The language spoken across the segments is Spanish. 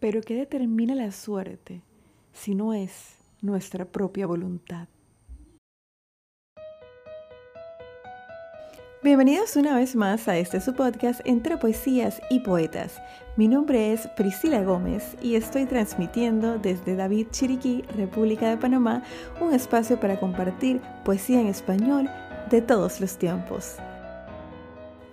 Pero ¿qué determina la suerte si no es nuestra propia voluntad? Bienvenidos una vez más a este su podcast entre poesías y poetas. Mi nombre es Priscila Gómez y estoy transmitiendo desde David Chiriquí, República de Panamá, un espacio para compartir poesía en español de todos los tiempos.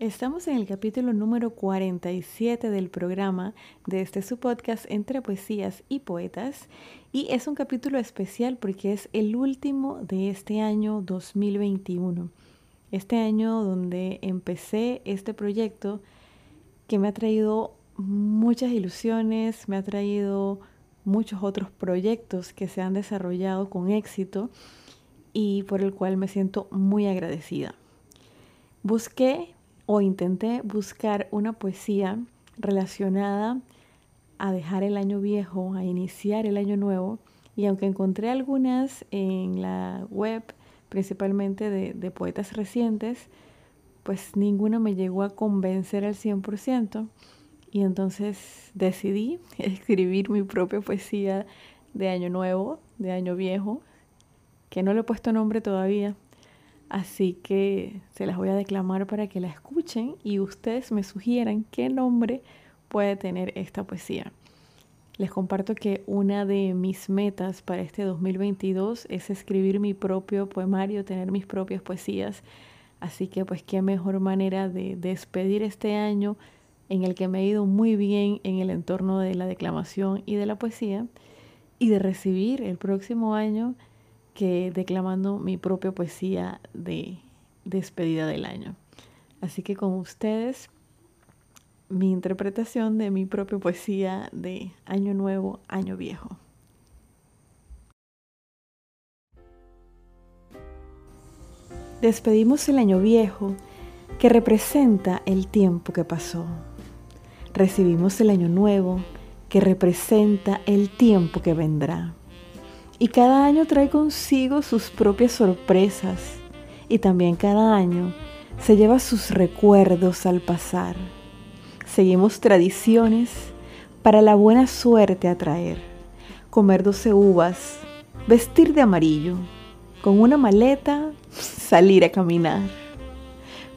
Estamos en el capítulo número 47 del programa de este su podcast Entre Poesías y Poetas y es un capítulo especial porque es el último de este año 2021. Este año donde empecé este proyecto que me ha traído muchas ilusiones, me ha traído muchos otros proyectos que se han desarrollado con éxito y por el cual me siento muy agradecida. Busqué o intenté buscar una poesía relacionada a dejar el año viejo, a iniciar el año nuevo, y aunque encontré algunas en la web, principalmente de, poetas recientes, pues ninguna me llegó a convencer al 100%, y entonces decidí escribir mi propia poesía de año nuevo, de año viejo, que no le he puesto nombre todavía, Así que se las voy a declamar para que la escuchen y ustedes me sugieran qué nombre puede tener esta poesía. Les comparto que una de mis metas para este 2022 es escribir mi propio poemario, tener mis propias poesías. Así que pues qué mejor manera de despedir este año en el que me he ido muy bien en el entorno de la declamación y de la poesía y de recibir el próximo año que declamando mi propia poesía de despedida del año. Así que con ustedes, mi interpretación de mi propia poesía de Año Nuevo, Año Viejo. Despedimos el año viejo que representa el tiempo que pasó. Recibimos el año nuevo que representa el tiempo que vendrá. Y cada año trae consigo sus propias sorpresas y también cada año se lleva sus recuerdos al pasar. Seguimos tradiciones para la buena suerte atraer. Comer doce uvas, vestir de amarillo, con una maleta salir a caminar.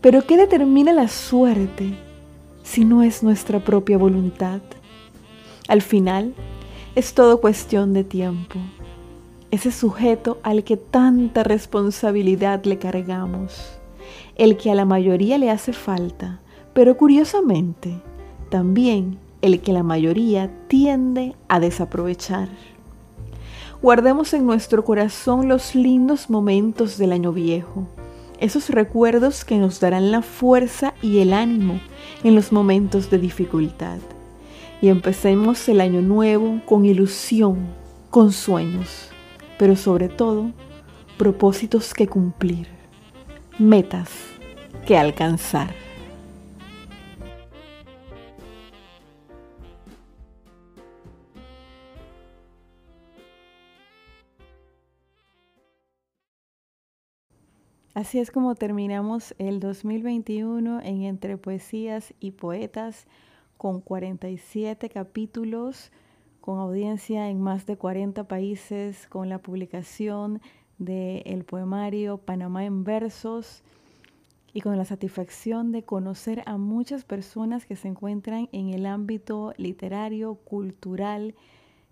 Pero ¿qué determina la suerte si no es nuestra propia voluntad? Al final, es todo cuestión de tiempo ese sujeto al que tanta responsabilidad le cargamos, el que a la mayoría le hace falta, pero curiosamente también el que la mayoría tiende a desaprovechar. Guardemos en nuestro corazón los lindos momentos del año viejo, esos recuerdos que nos darán la fuerza y el ánimo en los momentos de dificultad. Y empecemos el año nuevo con ilusión, con sueños pero sobre todo propósitos que cumplir, metas que alcanzar. Así es como terminamos el 2021 en Entre Poesías y Poetas con 47 capítulos con audiencia en más de 40 países, con la publicación del poemario Panamá en versos y con la satisfacción de conocer a muchas personas que se encuentran en el ámbito literario, cultural,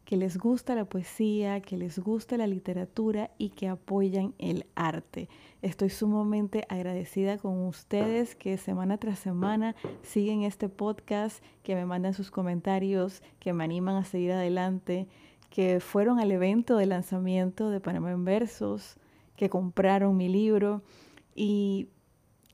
que les gusta la poesía, que les gusta la literatura y que apoyan el arte. Estoy sumamente agradecida con ustedes que semana tras semana siguen este podcast, que me mandan sus comentarios, que me animan a seguir adelante, que fueron al evento de lanzamiento de Panamá en Versos, que compraron mi libro y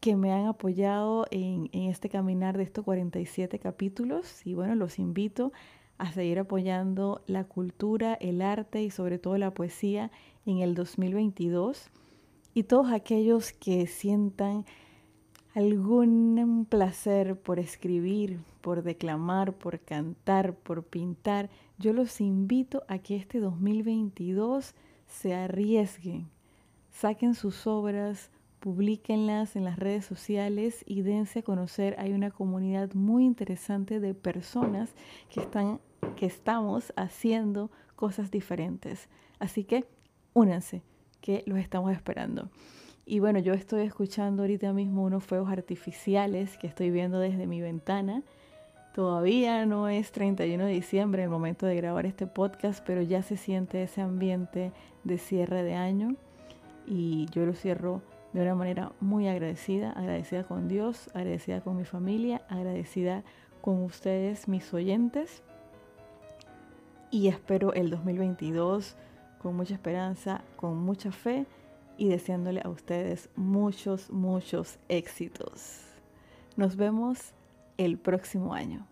que me han apoyado en, este caminar de estos 47 capítulos. Y bueno, los invito a seguir apoyando la cultura, el arte y sobre todo la poesía en el 2022. Y todos aquellos que sientan algún placer por escribir, por declamar, por cantar, por pintar, yo los invito a que este 2022 se arriesguen, saquen sus obras, publíquenlas en las redes sociales y dense a conocer. Hay una comunidad muy interesante de personas que están que estamos haciendo cosas diferentes. Así que únanse, que los estamos esperando. Y bueno, yo estoy escuchando ahorita mismo unos fuegos artificiales que estoy viendo desde mi ventana. Todavía no es 31 de diciembre el momento de grabar este podcast, pero ya se siente ese ambiente de cierre de año y yo lo cierro de una manera muy agradecida, agradecida con Dios, agradecida con mi familia, agradecida con ustedes, mis oyentes. Y espero el 2022 con mucha esperanza, con mucha fe y deseándole a ustedes muchos, muchos éxitos. Nos vemos el próximo año.